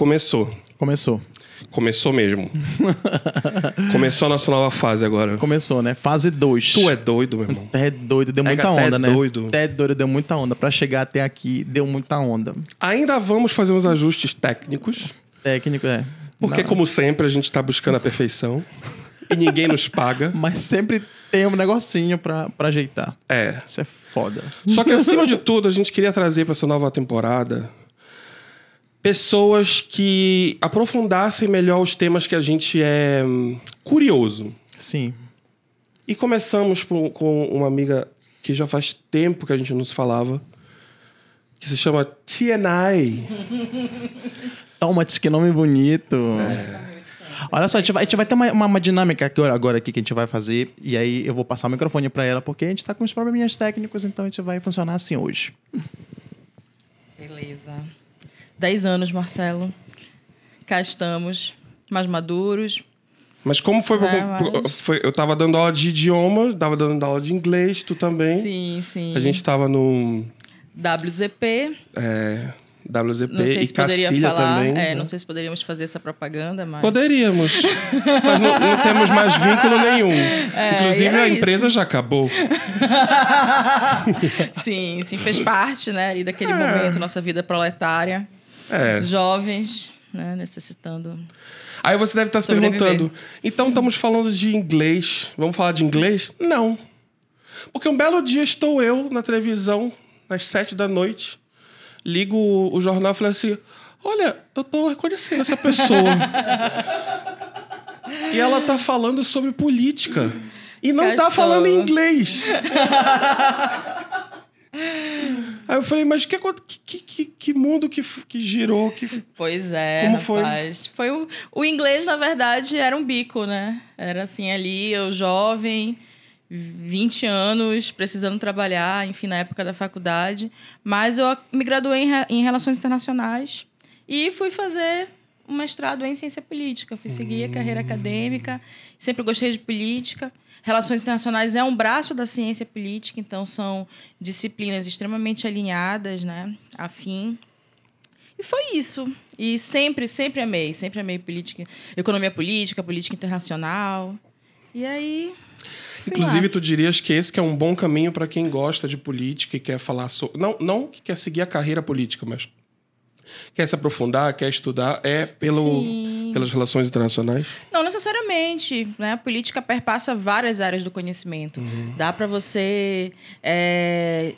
Começou. Começou. Começou mesmo. Começou a nossa nova fase agora. Começou, né? Fase 2. Tu é doido, meu irmão. É doido, deu É muita até onda, é né? doido. Até doido, deu muita onda. Pra chegar até aqui, deu muita onda. Ainda vamos fazer uns ajustes técnicos, Técnico, é. porque, Não, como sempre, a gente tá buscando a perfeição e ninguém nos paga. Mas sempre tem um negocinho pra, pra ajeitar. É. Isso é foda. Só que, acima de tudo, a gente queria trazer para essa nova temporada pessoas que aprofundassem melhor os temas que a gente é hum, curioso. Sim. E começamos por- com uma amiga que já faz tempo que a gente não se falava, que se chama TNI. Toma, que nome bonito. É. Olha só, a gente vai, a gente vai ter uma, uma, uma dinâmica agora, agora aqui que a gente vai fazer. E aí eu vou passar o microfone pra ela, porque a gente tá com uns probleminhas técnicos, então a gente vai funcionar assim hoje. Beleza. Dez anos, Marcelo. Cá estamos, mais maduros. Mas como foi, É, mas- foi- Eu tava dando aula de idioma, tava dando aula de inglês, tu também. Sim, sim. A gente tava no WZP. é, WZP Não sei e se poderia Castilha falar. também. é, né? não sei se poderíamos fazer essa propaganda, mas. Poderíamos. mas não, não temos mais vínculo nenhum. Inclusive, É, e era a empresa isso. já acabou. Sim, sim, fez parte, né, ali daquele momento, nossa vida proletária. É. Jovens, né, necessitando. Aí você deve estar se Sobreviver. perguntando: então estamos falando de inglês. Vamos falar de inglês? Não. Porque um belo dia estou eu na televisão, às sete da noite, ligo o, o jornal e falo assim: olha, eu tô reconhecendo essa pessoa. e ela tá falando sobre política. E não tá Cachorro. falando em inglês. Aí eu falei, mas que, que, que, que mundo que, que girou? Que... Pois é, Como foi? rapaz. Foi o, o inglês, na verdade, era um bico, né? Era assim ali, eu jovem, 20 anos, precisando trabalhar, enfim, na época da faculdade. Mas eu me graduei em, em Relações Internacionais e fui fazer um mestrado em Ciência Política. Fui seguir a carreira acadêmica, sempre gostei de política. Relações Internacionais é um braço da ciência política, então são disciplinas extremamente alinhadas, né? Afim. E foi isso. E sempre, sempre amei. Sempre amei política, economia política, política internacional. E aí. Inclusive, lá. tu dirias que esse que é um bom caminho para quem gosta de política e quer falar sobre. Não, não que quer seguir a carreira política, mas quer se aprofundar, quer estudar, é pelo, Sim. pelas relações internacionais. Não necessariamente, né? A política perpassa várias áreas do conhecimento. Dá para você é,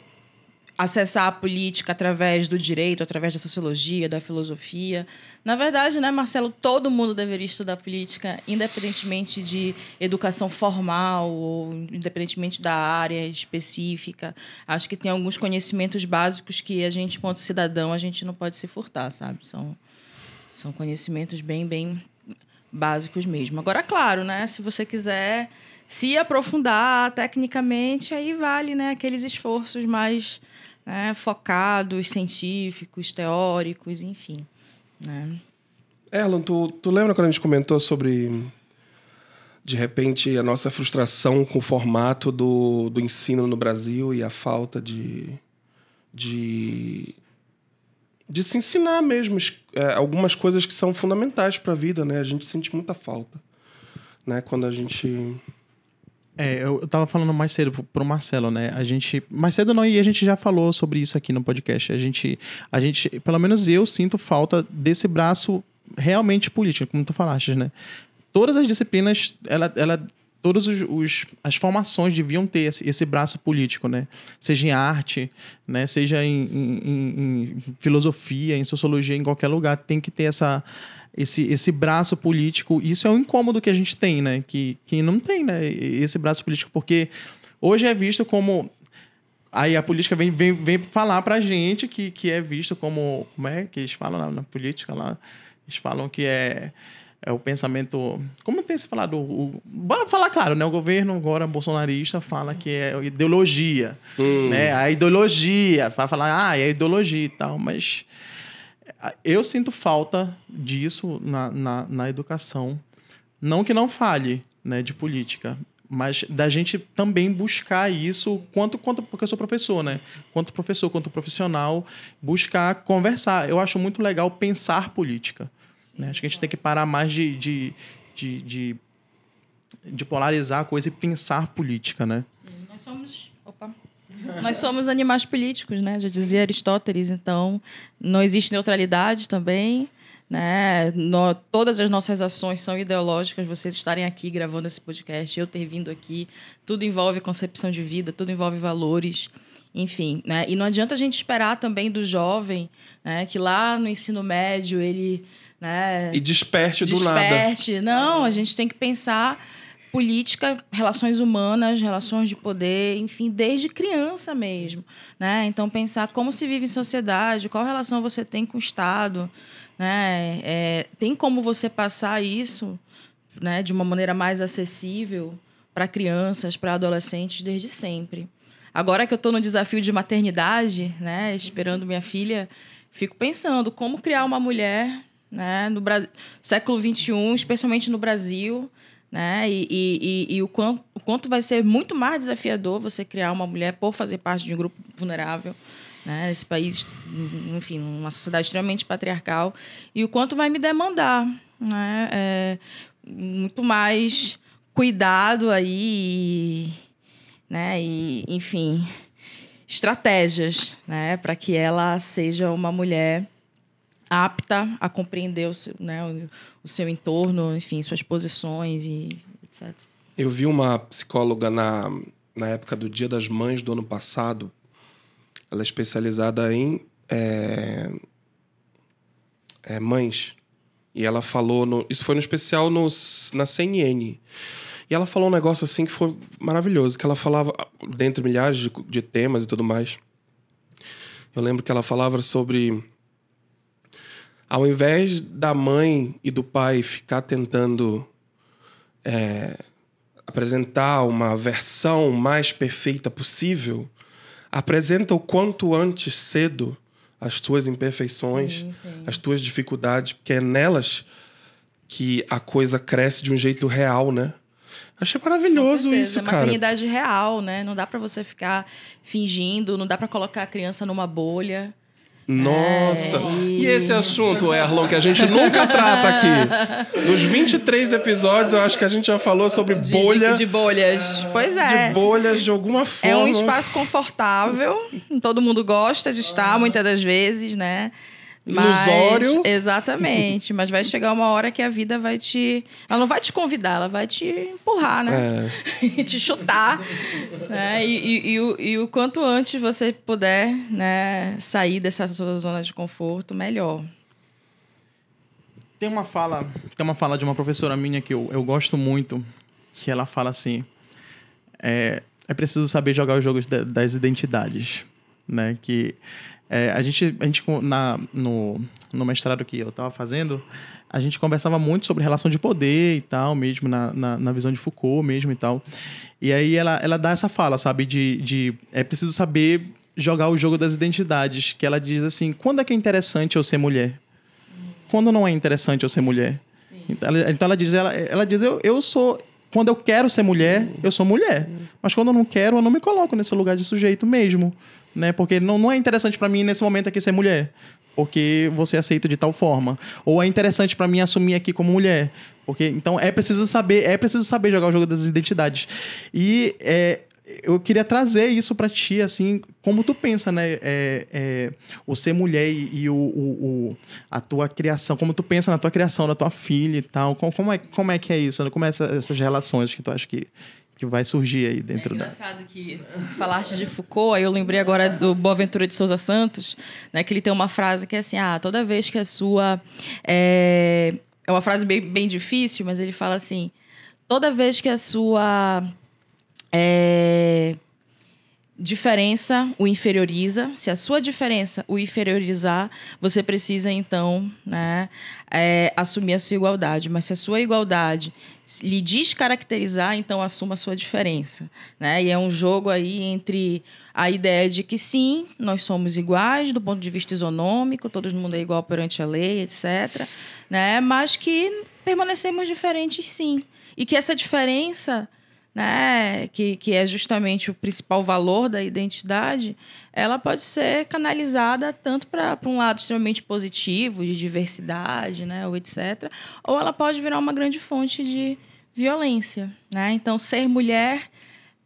acessar a política através do direito, através da sociologia, da filosofia. Na verdade, né, Marcelo, todo mundo deveria estudar política, independentemente de educação formal ou independentemente da área específica. Acho que tem alguns conhecimentos básicos que a gente, enquanto cidadão, a gente não pode se furtar, sabe? São, são conhecimentos bem, bem básicos mesmo. Agora, claro, né? Se você quiser se aprofundar tecnicamente, aí vale, né? Aqueles esforços mais né, focados, científicos, teóricos, enfim. Né? Erlon, tu, tu lembra quando a gente comentou sobre, de repente, a nossa frustração com o formato do, do ensino no Brasil e a falta de. de de se ensinar mesmo es- é, algumas coisas que são fundamentais para a vida, né? A gente sente muita falta, né? Quando a gente É, eu tava falando mais cedo pro- Marcelo, né? A gente. Mais cedo não, e a gente já falou sobre isso aqui no podcast. A gente. A gente, pelo menos eu sinto falta desse braço realmente político, como tu falaste, né? Todas as disciplinas, ela. ela Todas os, os- as formações deviam ter esse, esse braço político, né? Seja em arte, né? Seja em- em- em filosofia, em sociologia, em qualquer lugar, tem que ter essa, esse, esse braço político. Isso é um incômodo que a gente tem, né? Que, que não tem, né? Esse braço político, porque hoje é visto como. Aí a política vem, vem, vem falar pra gente que, que é visto como. Como é que eles falam na, na política lá? Eles falam que é. É o pensamento. Como tem se falado? O, bora falar claro, né? O governo agora bolsonarista fala que é ideologia. Né? A ideologia. Vai falar, ah, é ideologia e tal, mas eu sinto falta disso na, na, na educação. Não que não fale né, de política, Mas da gente também buscar isso, quanto, quanto porque eu sou professor, né? Quanto professor, quanto profissional, buscar conversar. Eu acho muito legal pensar política. Né? Acho que a gente tem que parar mais de, de, de, de, de polarizar a coisa e pensar política, né? Sim, nós somos. Opa. Nós somos animais políticos, né? Já dizia Aristóteles, então não existe neutralidade também. Né? No, todas as nossas ações são ideológicas. Vocês estarem aqui gravando esse podcast, eu ter vindo aqui, tudo envolve concepção de vida, tudo envolve valores, enfim. Né? E não adianta a gente esperar também do jovem né, que lá no ensino médio ele. Né, e desperte, desperte do nada. Desperte. Não, a gente tem que pensar política, relações humanas, relações de poder, enfim, desde criança mesmo, né? Então pensar como se vive em sociedade, qual relação você tem com o Estado, né? É, tem como você passar isso, né, de uma maneira mais acessível para crianças, para adolescentes desde sempre. Agora que eu estou no desafio de maternidade, né, esperando minha filha, fico pensando como criar uma mulher, né, no Brasil, século 21, especialmente no Brasil, né? E, e, e, e o, quanto, o quanto vai ser muito mais desafiador você criar uma mulher por fazer parte de um grupo vulnerável, né? Esse país, enfim, uma sociedade extremamente patriarcal e o quanto vai me demandar, né? É, muito mais cuidado aí, né? E, enfim, estratégias, né? Para que ela seja uma mulher apta a compreender o seu, né, o, seu entorno, enfim, suas posições e etc. Eu vi uma psicóloga na, na época do Dia das Mães do ano passado. Ela é especializada em é, é, mães. E ela falou. No, isso foi no especial no, na CNN. E ela falou um negócio assim que foi maravilhoso. Que ela falava, dentre milhares de, de temas e tudo mais. Eu lembro que ela falava sobre ao invés da mãe e do pai ficar tentando é, apresentar uma versão mais perfeita possível, apresenta o quanto antes cedo as tuas imperfeições, sim, sim. as tuas dificuldades, porque é nelas que a coisa cresce de um jeito real, né? Achei maravilhoso isso, é cara. É maternidade real, né? Não dá para você ficar fingindo, não dá para colocar a criança numa bolha. Nossa! É. E esse assunto, Erlon, que a gente nunca trata aqui. Nos 23 episódios, eu acho que a gente já falou sobre de, bolha. De, de, bolhas. Pois é. De bolhas de alguma forma. É um espaço confortável. Todo mundo gosta de estar, muitas das vezes, né? Ilusório. Mas, exatamente. Mas vai chegar uma hora que a vida vai te. Ela não vai te convidar, ela vai te empurrar, né? É. te chutar. né? E, e, e, o, e o quanto antes você puder né, sair dessa sua zona de conforto, melhor. Tem uma fala, tem uma fala de uma professora minha que eu, eu gosto muito, que ela fala assim: é, é preciso saber jogar os jogos das identidades, né? Que é, a gente, a gente na, no, no mestrado que eu estava fazendo, a gente conversava muito sobre relação de poder e tal, mesmo na, na, na, visão de Foucault mesmo e tal. E aí ela, ela dá essa fala, sabe, de, de é preciso saber jogar o jogo das identidades, que ela diz assim, quando é que é interessante eu ser mulher? Quando não é interessante eu ser mulher? Então ela, então ela diz, ela, ela diz eu, eu sou quando eu quero ser mulher, eu sou mulher. Mas quando eu não quero, eu não me coloco nesse lugar de sujeito mesmo né? Porque não, não é interessante para mim nesse momento aqui ser mulher, porque você aceita de tal forma. Ou é interessante para mim assumir aqui como mulher, porque então é preciso saber, é preciso saber jogar o jogo das identidades. E é, eu queria trazer isso para ti, assim, como tu pensa, né? É, é, o ser mulher e, e o, o, o, a tua criação, como tu pensa na tua criação, na tua filha e tal. Como, como, é, como é que é isso? Como é essa, essas relações que tu acha que, que vai surgir aí dentro é engraçado da... que falaste de Foucault, aí eu lembrei agora do Boaventura de Souza Santos, né, que ele tem uma frase que é assim, ah, toda vez que a sua... É, é uma frase bem, bem difícil, mas ele fala assim, toda vez que a sua... É, diferença o inferioriza. Se a sua diferença o inferiorizar, você precisa então né, é, assumir a sua igualdade. Mas se a sua igualdade lhe descaracterizar, então assuma a sua diferença. Né? E é um jogo aí entre a ideia de que sim, nós somos iguais do ponto de vista isonômico, todo mundo é igual perante a lei, etc. Né? Mas que permanecemos diferentes sim. E que essa diferença né, que, que é justamente o principal valor da identidade, ela pode ser canalizada tanto para um lado extremamente positivo, de diversidade, né, ou etc., ou ela pode virar uma grande fonte de violência. Né? Então, ser mulher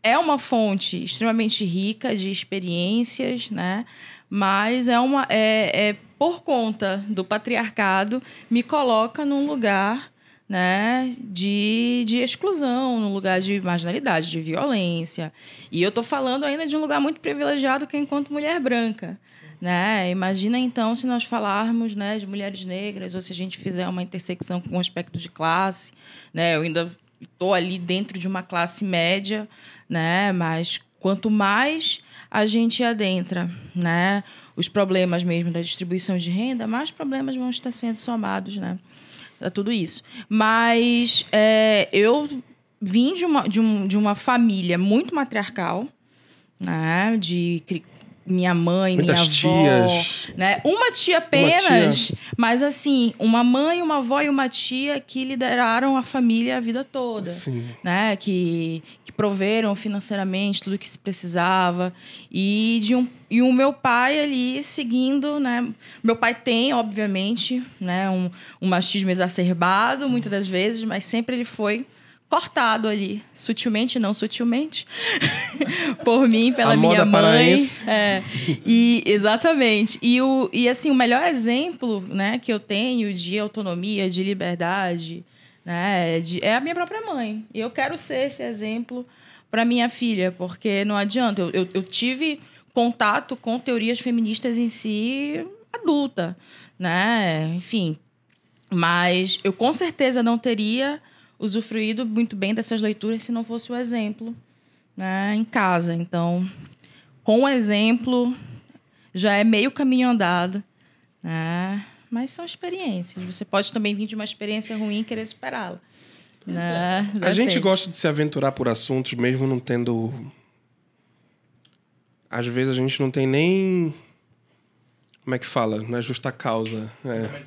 é uma fonte extremamente rica de experiências, né? mas é, uma, é, é por conta do patriarcado, me coloca num lugar né, de, de exclusão, num lugar de marginalidade, de violência. E eu estou falando ainda de um lugar muito privilegiado que é enquanto mulher branca. Né? Imagina então se nós falarmos né, de mulheres negras ou se a gente fizer uma intersecção com um aspecto de classe. Né? Eu ainda estou ali dentro de uma classe média, né? mas quanto mais a gente adentra né, os problemas mesmo da distribuição de renda, mais problemas vão estar sendo somados. Né? A tudo isso. Mas é, eu vim de uma, de, um, de uma família muito matriarcal, né? De minha mãe, Muitas minha avó, tias. né? Uma tia apenas, Uma tia. mas assim, uma mãe, uma avó e uma tia que lideraram a família a vida toda, Sim. né? Que, que proveram financeiramente tudo que se precisava e de um e o meu pai ali seguindo, né? Meu pai tem, obviamente, né, um, um machismo exacerbado muitas das vezes, mas sempre ele foi cortado ali, sutilmente, não sutilmente, por mim, pela A minha mãe. paraense. É, e exatamente. E, o, e assim, o melhor exemplo né, que eu tenho de autonomia, de liberdade, né, de, é a minha própria mãe. E eu quero ser esse exemplo para minha filha, porque não adianta. Eu, eu, eu tive contato com teorias feministas em si adulta, né? Enfim, mas eu com certeza não teria usufruído muito bem dessas leituras se não fosse o exemplo né, em casa. Então, com o exemplo, já é meio caminho andado. Né? Mas são experiências. Você pode também vir de uma experiência ruim e querer superá-la. Né? A gente Depende. gosta de se aventurar por assuntos, mesmo não tendo. Às vezes a gente não tem nem. Como é que fala? Não é justa causa. É.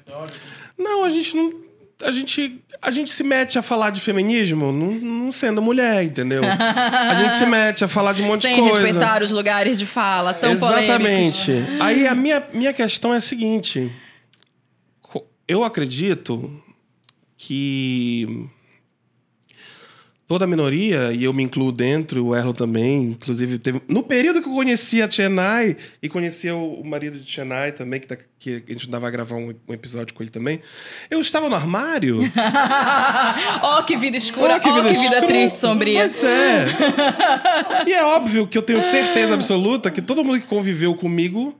Não, a gente não. A gente, a gente se mete a falar de feminismo não, não sendo mulher, entendeu? A gente se mete a falar de um monte Sem de coisa. respeitar os lugares de fala tão Exatamente. polêmicos. Aí a minha, minha questão é a seguinte: eu acredito que toda minoria, e eu me incluo dentro, o Erlo também, inclusive teve. No período que eu conhecia a Chennai e conhecia o, marido de Chennai também, que, tá- que a gente dava gravar um, um episódio com ele também, eu estava no armário. oh, que vida escura, oh, que vida, escrota. triste, sombria. Pois é. e é óbvio que eu tenho certeza absoluta que todo mundo que conviveu comigo,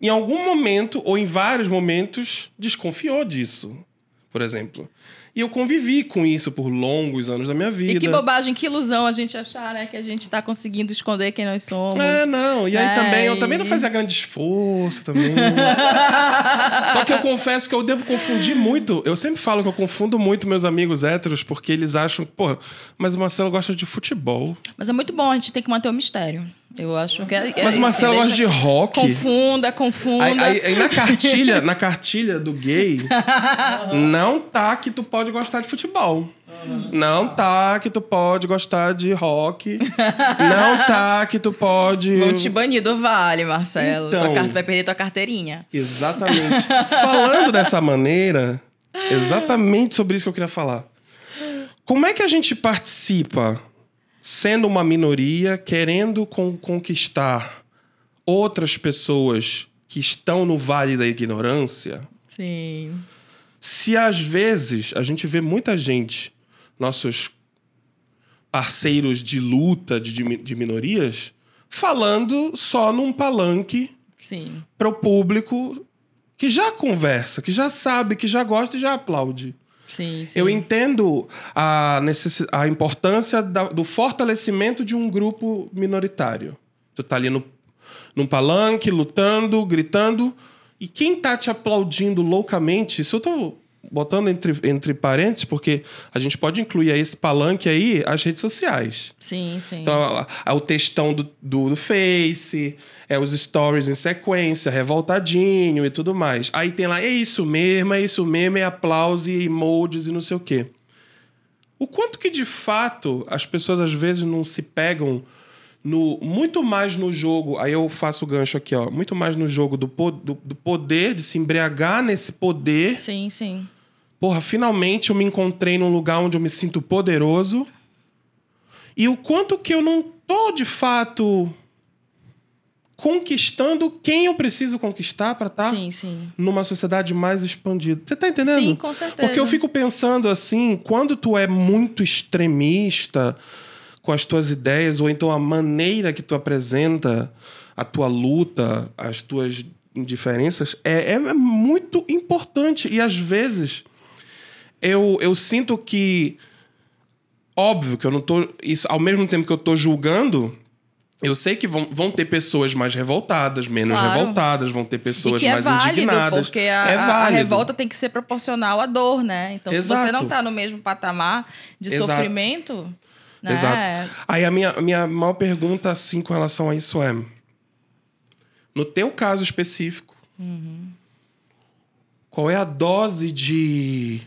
em algum momento ou em vários momentos, desconfiou disso, por exemplo. E eu convivi com isso por longos anos da minha vida. E que bobagem, que ilusão a gente achar, né? Que a gente tá conseguindo esconder quem nós somos. É, não. E aí É, também, eu também não fazia grande esforço também. Só que eu confesso que eu devo confundir muito. Eu sempre falo que eu confundo muito meus amigos héteros, porque eles acham, porra, mas o Marcelo gosta de futebol. Mas é muito bom, a gente tem que manter o mistério. Eu acho que é. Mas é Marcelo gosta de rock. Confunda, confunda. Aí, aí- aí na cartilha, na cartilha do gay, não tá que tu pode gostar de futebol. Não tá que tu pode gostar de rock. Não tá que tu pode. Vão te banir do vale, Marcelo. Então. Tua vai perder tua carteirinha. Exatamente. Falando dessa maneira, exatamente sobre isso que eu queria falar. Como é que a gente participa, sendo uma minoria, querendo con- conquistar outras pessoas que estão no vale da ignorância, Sim. se às vezes a gente vê muita gente, nossos parceiros de luta de, de mi- de minorias, falando só num palanque para o público que já conversa, que já sabe, que já gosta e já aplaude. Sim, sim. Eu entendo a, necessi- a importância da- do fortalecimento de um grupo minoritário. Tu tá ali no, num palanque, lutando, gritando, e quem tá te aplaudindo loucamente, isso eu tô botando entre, entre parênteses, porque a gente pode incluir a esse palanque aí as redes sociais. Sim, sim. Então, a- a- o textão do, do, do Face, é os stories em sequência, revoltadinho e tudo mais. Aí tem lá, é isso mesmo, é isso mesmo, é aplauso e emojis e não sei o quê. O quanto que de fato as pessoas às vezes não se pegam no muito mais no jogo, aí eu faço o gancho aqui, ó, muito mais no jogo do, po- do, do poder, de se embriagar nesse poder. Sim, sim. Porra, finalmente eu me encontrei num lugar onde eu me sinto poderoso. E o quanto que eu não tô de fato conquistando quem eu preciso conquistar para estar Sim, sim. numa sociedade mais expandida. Você tá entendendo? Sim, com certeza. Porque eu fico pensando assim, quando tu é muito extremista com as tuas ideias, ou então a maneira que tu apresenta a tua luta, as tuas indiferenças, é, é muito importante. E às vezes eu, eu sinto que. Óbvio que eu não tô. Isso, ao mesmo tempo que eu tô julgando. Eu sei que vão, vão ter pessoas mais revoltadas, menos Claro. revoltadas, vão ter E pessoas que é mais válido, indignadas. porque a, é a- revolta tem que ser proporcional à dor, né? Então, se você Exato. não tá no mesmo patamar de Exato. sofrimento, né? Exato. Aí a minha, minha maior pergunta, assim, com relação a isso é: no teu caso específico, qual é a dose de,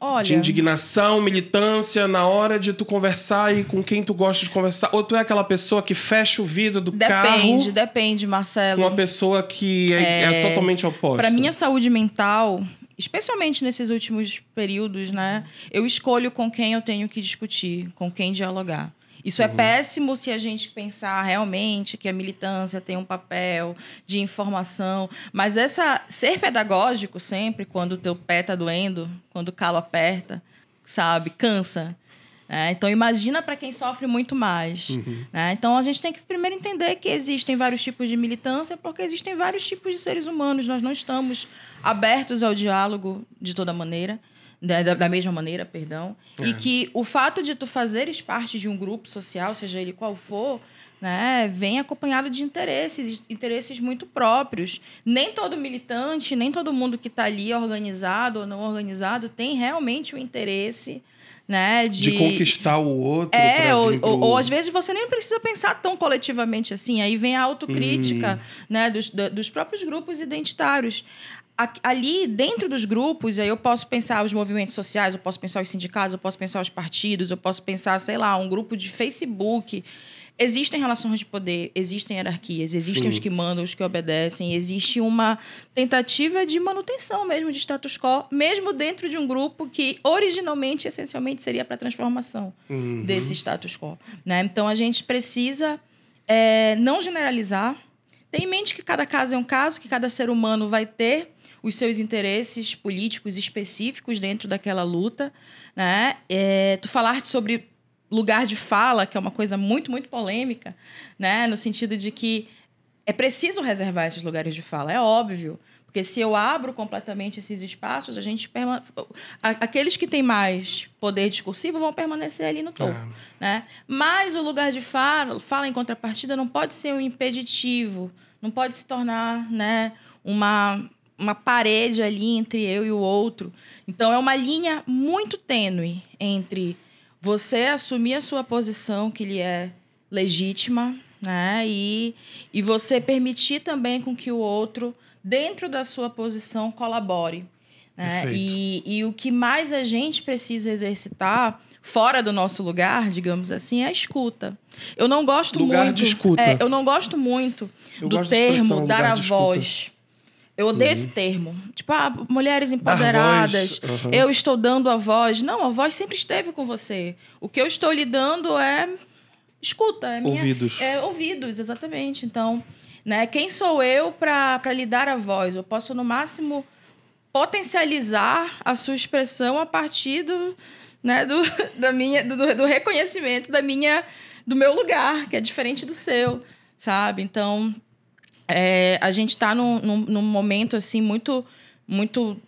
Olha, de indignação, militância na hora de tu conversar e com quem tu gosta de conversar? Ou tu é aquela pessoa que fecha o vidro do depende, carro depende, com Marcelo. uma pessoa que é, é totalmente oposta? Para minha saúde mental, especialmente nesses últimos períodos, né? Eu escolho com quem eu tenho que discutir, com quem dialogar. Isso Uhum. é péssimo se a gente pensar realmente que a militância tem um papel de informação, mas essa ser pedagógico sempre quando o teu pé tá doendo, quando o calo aperta, sabe, cansa. né? Então imagina para quem sofre muito mais. né? Então a gente tem que primeiro entender que existem vários tipos de militância, porque existem vários tipos de seres humanos. Nós não estamos abertos ao diálogo de toda maneira, da, da- mesma maneira, perdão. E que o fato de tu fazeres parte de um grupo social, seja ele qual for, né, vem acompanhado de interesses, interesses muito próprios. Nem todo militante, nem todo mundo que está ali organizado ou não organizado tem realmente o interesse né, De conquistar o outro. é, ou, pro- ou, ou às vezes você nem precisa pensar tão coletivamente assim. Aí vem a autocrítica né, dos, dos próprios grupos identitários. A- Ali, dentro dos grupos, aí eu posso pensar os movimentos sociais, eu posso pensar os sindicatos, eu posso pensar os partidos, eu posso pensar, sei lá, um grupo de Facebook. Existem relações de poder, existem hierarquias, existem Sim. os que mandam, os que obedecem, existe uma tentativa de manutenção mesmo de status quo, mesmo dentro de um grupo que originalmente, essencialmente, seria para transformação Uhum. desse status quo. Né? Então a gente precisa é, não generalizar, ter em mente que cada caso é um caso, que cada ser humano vai ter os seus interesses políticos específicos dentro daquela luta. Né? É, tu falar sobre lugar de fala, que é uma coisa muito, muito polêmica, né? no sentido de que é preciso reservar esses lugares de fala, é óbvio. Porque se eu abro completamente esses espaços, a gente perma... a- aqueles que têm mais poder discursivo vão permanecer ali no topo, É. né? Mas o lugar de fala, fala em contrapartida não pode ser um impeditivo, não pode se tornar, né, uma uma parede ali entre eu e o outro. Então é uma linha muito tênue entre você assumir a sua posição que lhe é legítima, né? E, e você permitir também com que o outro, dentro da sua posição, colabore. Né? E, e o que mais a gente precisa exercitar, fora do nosso lugar, digamos assim, é a escuta. Eu não gosto Lugar muito. de escuta. é, eu não gosto muito Eu do termo dar a voz. Eu odeio esse termo. Tipo, ah, mulheres empoderadas. voz, aham. Eu estou dando a voz. Não, a voz sempre esteve com você. O que eu estou lhe dando é escuta. É minha, Ouvidos. É ouvidos, exatamente. Então, né, quem sou eu para lhe dar a voz? Eu posso, no máximo, potencializar a sua expressão a partir do, né, do, da minha, do, do reconhecimento da minha, do meu lugar, que é diferente do seu, sabe? Então, é, a gente está num, num, num momento assim muito, muito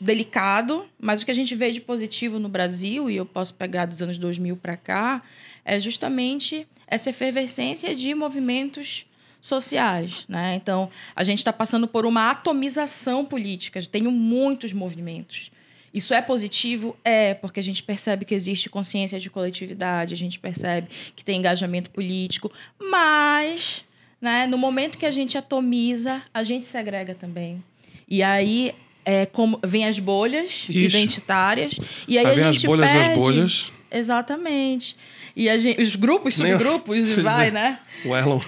delicado, mas o que a gente vê de positivo no Brasil, e eu posso pegar dos anos 2000 para cá, é justamente essa efervescência de movimentos sociais. Né? Então, a gente está passando por uma atomização política. Tenho muitos movimentos. Isso é positivo? É, porque a gente percebe que existe consciência de coletividade, a gente percebe que tem engajamento político, mas né, no momento que a gente atomiza, a gente segrega também. E aí é, como vem as bolhas Ixi. identitárias e aí, Aí a vem as gente bolhas das perde... bolhas. Exatamente. E a gente, os grupos, Nem- subgrupos, Quer vai, dizer, né? O Elon,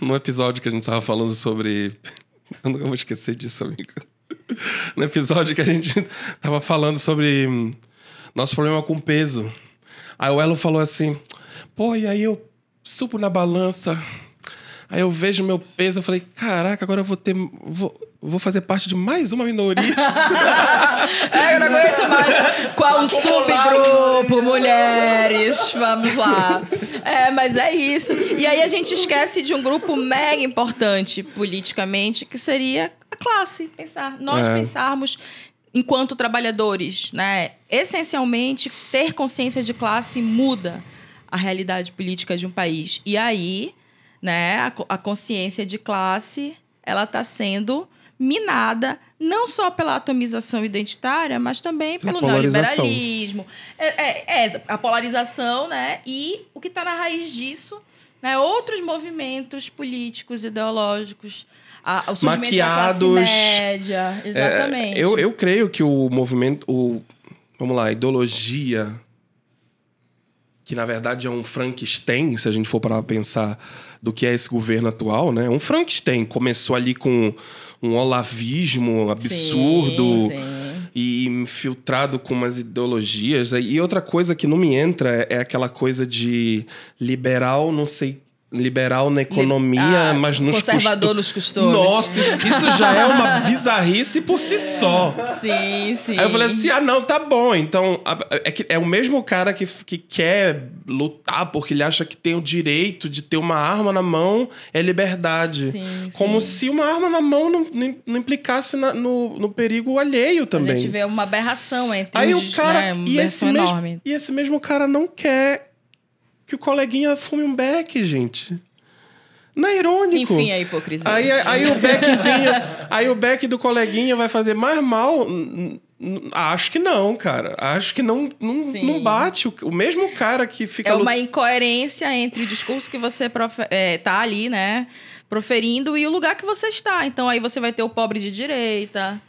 no episódio que a gente tava falando sobre. Eu nunca vou esquecer disso, amigo. No episódio que a gente tava falando sobre hum, nosso problema com peso. Aí o Elon falou assim: pô, e aí eu subo na balança. Aí eu vejo meu peso, eu falei, caraca, agora eu vou ter. Vou, vou fazer parte de mais uma minoria. É, eu não aguento mais. Qual o subgrupo, mulheres? Vamos lá. É, mas é isso. E aí a gente esquece de um grupo mega importante politicamente, que seria a classe. Pensar. Nós É. pensarmos enquanto trabalhadores, né? Essencialmente, ter consciência de classe muda a realidade política de um país. E aí, né, a, a consciência de classe, ela está sendo minada não só pela atomização identitária, mas também pelo neoliberalismo. É, é- é a polarização, né? E o que está na raiz disso, né? Outros movimentos políticos, ideológicos, a, o surgimento Maquiados. da classe média, exatamente. É, eu, eu creio que o movimento. O, vamos lá, a ideologia. Que na verdade é um Frankenstein, se a gente for para pensar do que é esse governo atual, né? Um Frankenstein começou ali com um olavismo absurdo Sim, sim. e infiltrado com umas ideologias. E outra coisa que não me entra é aquela coisa de liberal, não sei, liberal na economia, Ah, mas nos conservador costu- nos costumes. Nossa, isso já é uma bizarrice por si só. Sim, sim. Aí eu falei assim: ah, não, tá bom. Então, a- é, que é o mesmo cara que, que quer lutar porque ele acha que tem o direito de ter uma arma na mão, é liberdade. Sim, Como sim. se uma arma na mão não, não- implicasse na- no, no perigo alheio A também. gente vê uma aberração entre Aí os, o cara. né, e, esse aberração mesmo, enorme. e esse mesmo cara não quer que o coleguinha fume um beck, gente. Não é irônico. Enfim, a hipocrisia. Aí, aí o beckzinho, aí o beck do coleguinha vai fazer mais mal? Acho que não, cara. Acho que não, não, Sim. não bate. O, mesmo cara que fica É lut- uma incoerência entre o discurso que você profe- é, tá ali, né? Proferindo e o lugar que você está. Então aí você vai ter o pobre de direita,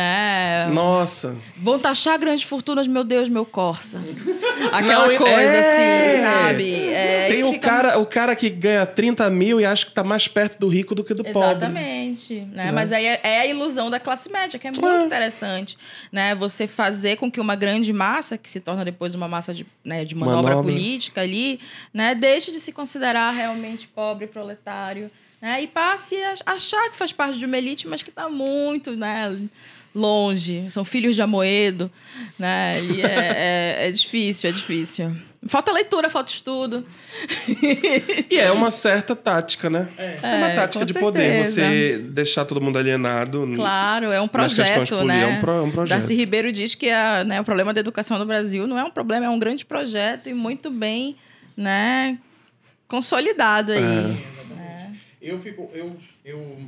né? Nossa. Vão taxar grandes fortunas, meu Deus, meu Corsa. Aquela Não, coisa é. assim, sabe? É, Tem o, fica- cara, o cara que ganha 30 mil e acha que tá mais perto do rico do que do pobre. Exatamente, né? Mas aí é, é a ilusão da classe média, que é muito É. interessante, né? Você fazer com que uma grande massa, que se torna depois uma massa de, né, de manobra, Manobra. política ali, né? Deixe de se considerar realmente pobre, proletário, né? E passe a achar que faz parte de uma elite, mas que está muito, né? Longe, são filhos de Amoedo, né? E é, é- é difícil, é difícil. Falta leitura, falta estudo. E é uma certa tática, né? É, uma É, tática de poder. Você deixar todo mundo alienado. Claro, é um projeto, né? é um pro- é um projeto. Darcy Ribeiro diz que a, né, o problema da educação no Brasil não é um problema, é um grande projeto e muito bem, né, consolidado aí. É. Eu fico. Eu, eu,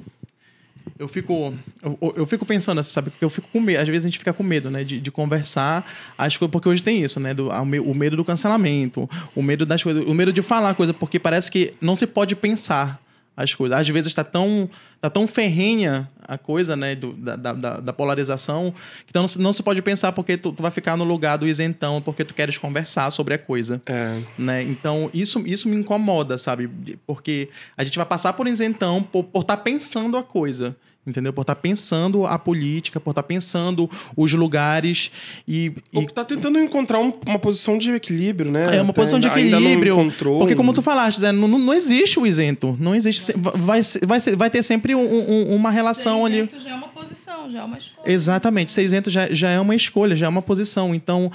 eu fico. Eu, eu fico pensando, assim, sabe? Porque eu fico com medo. Às vezes a gente fica com medo, né? De, de conversar as coisas. Porque hoje tem isso, né? Do, o medo do cancelamento, o medo das coisas, o medo de falar coisa, porque parece que não se pode pensar as coisas. Às vezes está tão, tá tão ferrenha a coisa, né? do- da, da, da- polarização, que então não, se- não se pode pensar porque tu, tu vai ficar no lugar do isentão, porque tu queres conversar sobre a coisa É. né? Então, isso, isso me incomoda, sabe? Porque a gente vai passar por isentão por estar pensando a coisa. Entendeu? Por estar pensando a política, por estar pensando os lugares e. Ou e que tá tentando encontrar um- uma posição de equilíbrio, né? é uma Até posição de ainda- ainda não equilíbrio. encontrou Porque, como tu falaste, Zé, não, não- não existe o isento. Não existe. Vai, vai, ser- vai ter sempre um- um- uma relação ali. Isento já é uma posição, já é uma escolha. Exatamente, ser isento já, já é uma escolha, já é uma posição. Então,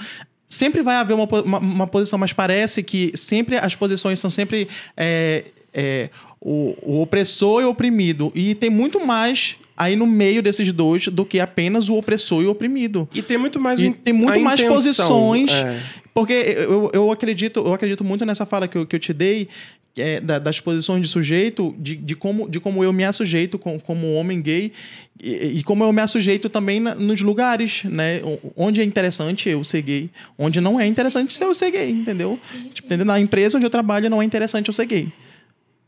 sempre vai haver uma, uma, uma posição, mas parece que sempre as posições são sempre é, é, o, o opressor e o oprimido. E tem muito mais aí no meio desses dois do que apenas o opressor e o oprimido. E tem muito mais E tem muito mais intenção, posições. é. Porque eu, eu, acredito, eu acredito muito nessa fala que eu, que eu te dei, é, da- das posições de sujeito, de, de, como, de como eu me assujeito com, como homem gay e, e como eu me assujeito também na- nos lugares, né? Onde é interessante eu ser gay, onde não é interessante eu ser gay, entendeu? Tipo, entendeu? Na empresa onde eu trabalho não é interessante eu ser gay.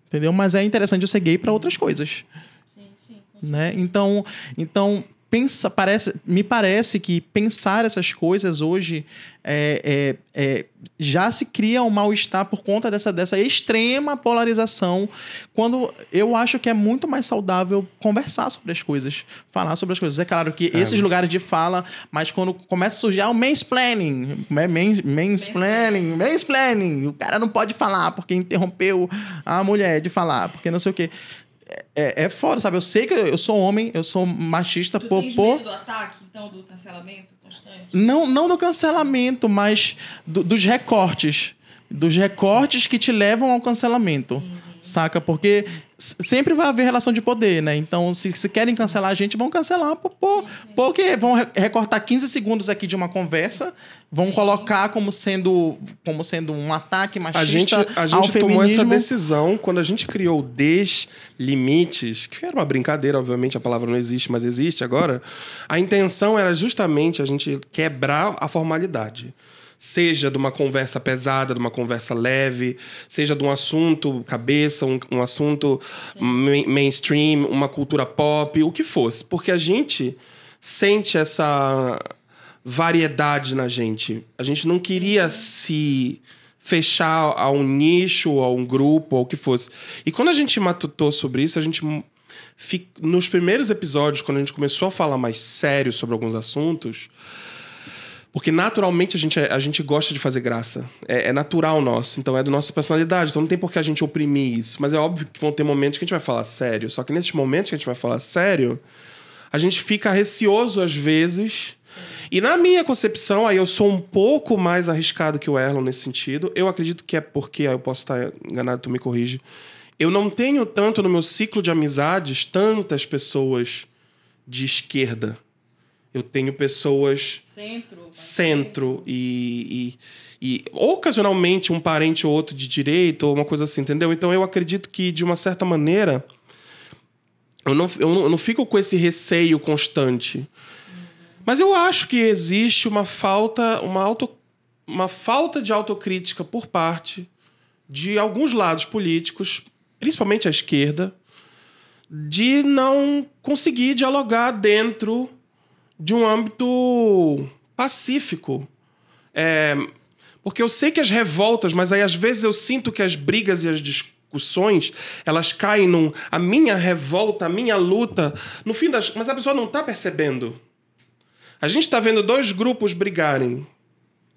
Entendeu? Mas é interessante eu ser gay para outras coisas Sim, sim. Né? Então, então pensa, parece, me parece que pensar essas coisas hoje é, é, é, já se cria um mal-estar por conta dessa, dessa extrema polarização, quando eu acho que é muito mais saudável conversar sobre as coisas, falar sobre as coisas. É claro que É. esses lugares de fala, mas quando começa a surgir ah, o mansplaining? Mans, mansplaining, mansplaining, o cara não pode falar porque interrompeu a mulher de falar, porque não sei o quê. É, é foda, sabe? Eu sei que eu, eu sou homem, eu sou machista por, por, do ataque, então, do cancelamento constante? não, não do cancelamento, mas do- dos recortes. Dos recortes que te levam ao cancelamento. Saca? Porque sempre vai haver relação de poder, né? Então, se, se querem cancelar a gente, vão cancelar por, por- porque vão re- recortar 15 segundos aqui de uma conversa, vão colocar como sendo, como sendo um ataque A gente, machista a ao gente tomou essa decisão quando a gente criou o Deslimites, que era uma brincadeira, obviamente, a palavra não existe, mas existe agora. A intenção era justamente a gente quebrar a formalidade. Seja de uma conversa pesada, de uma conversa leve, seja de um assunto cabeça, um, um assunto main- mainstream, uma cultura pop, o que fosse. Porque a gente sente essa variedade na gente. A gente não queria se fechar a um nicho, a um grupo, ou o que fosse. E quando a gente matutou sobre isso, a gente nos primeiros episódios, quando a gente começou a falar mais sério sobre alguns assuntos, porque naturalmente a gente, é- a gente gosta de fazer graça. É, é natural nosso. Então é da nossa personalidade. Então não tem por que a gente oprimir isso. Mas é óbvio que vão ter momentos que a gente vai falar sério. Só que nesses momentos que a gente vai falar sério, a gente fica receoso às vezes. E na minha concepção, aí eu sou um pouco mais arriscado que o Erlon nesse sentido. Eu acredito que é porque, aí eu posso estar enganado, tu me corrige. Eu não tenho tanto no meu ciclo de amizades tantas pessoas de esquerda. Eu tenho pessoas Centro. centro e, e, e ocasionalmente um parente ou outro de direita ou uma coisa assim, entendeu? Então eu acredito que, de uma certa maneira, eu não, eu não, eu não fico com esse receio constante. Mas eu acho que existe uma falta, uma, auto, uma falta de autocrítica por parte de alguns lados políticos, principalmente a esquerda, de não conseguir dialogar dentro de um âmbito pacífico. É, porque eu sei que as revoltas, mas aí às vezes eu sinto que as brigas e as discussões, elas caem num. A minha revolta, a minha luta, no fim das. Mas a pessoa não está percebendo. A gente está vendo dois grupos brigarem.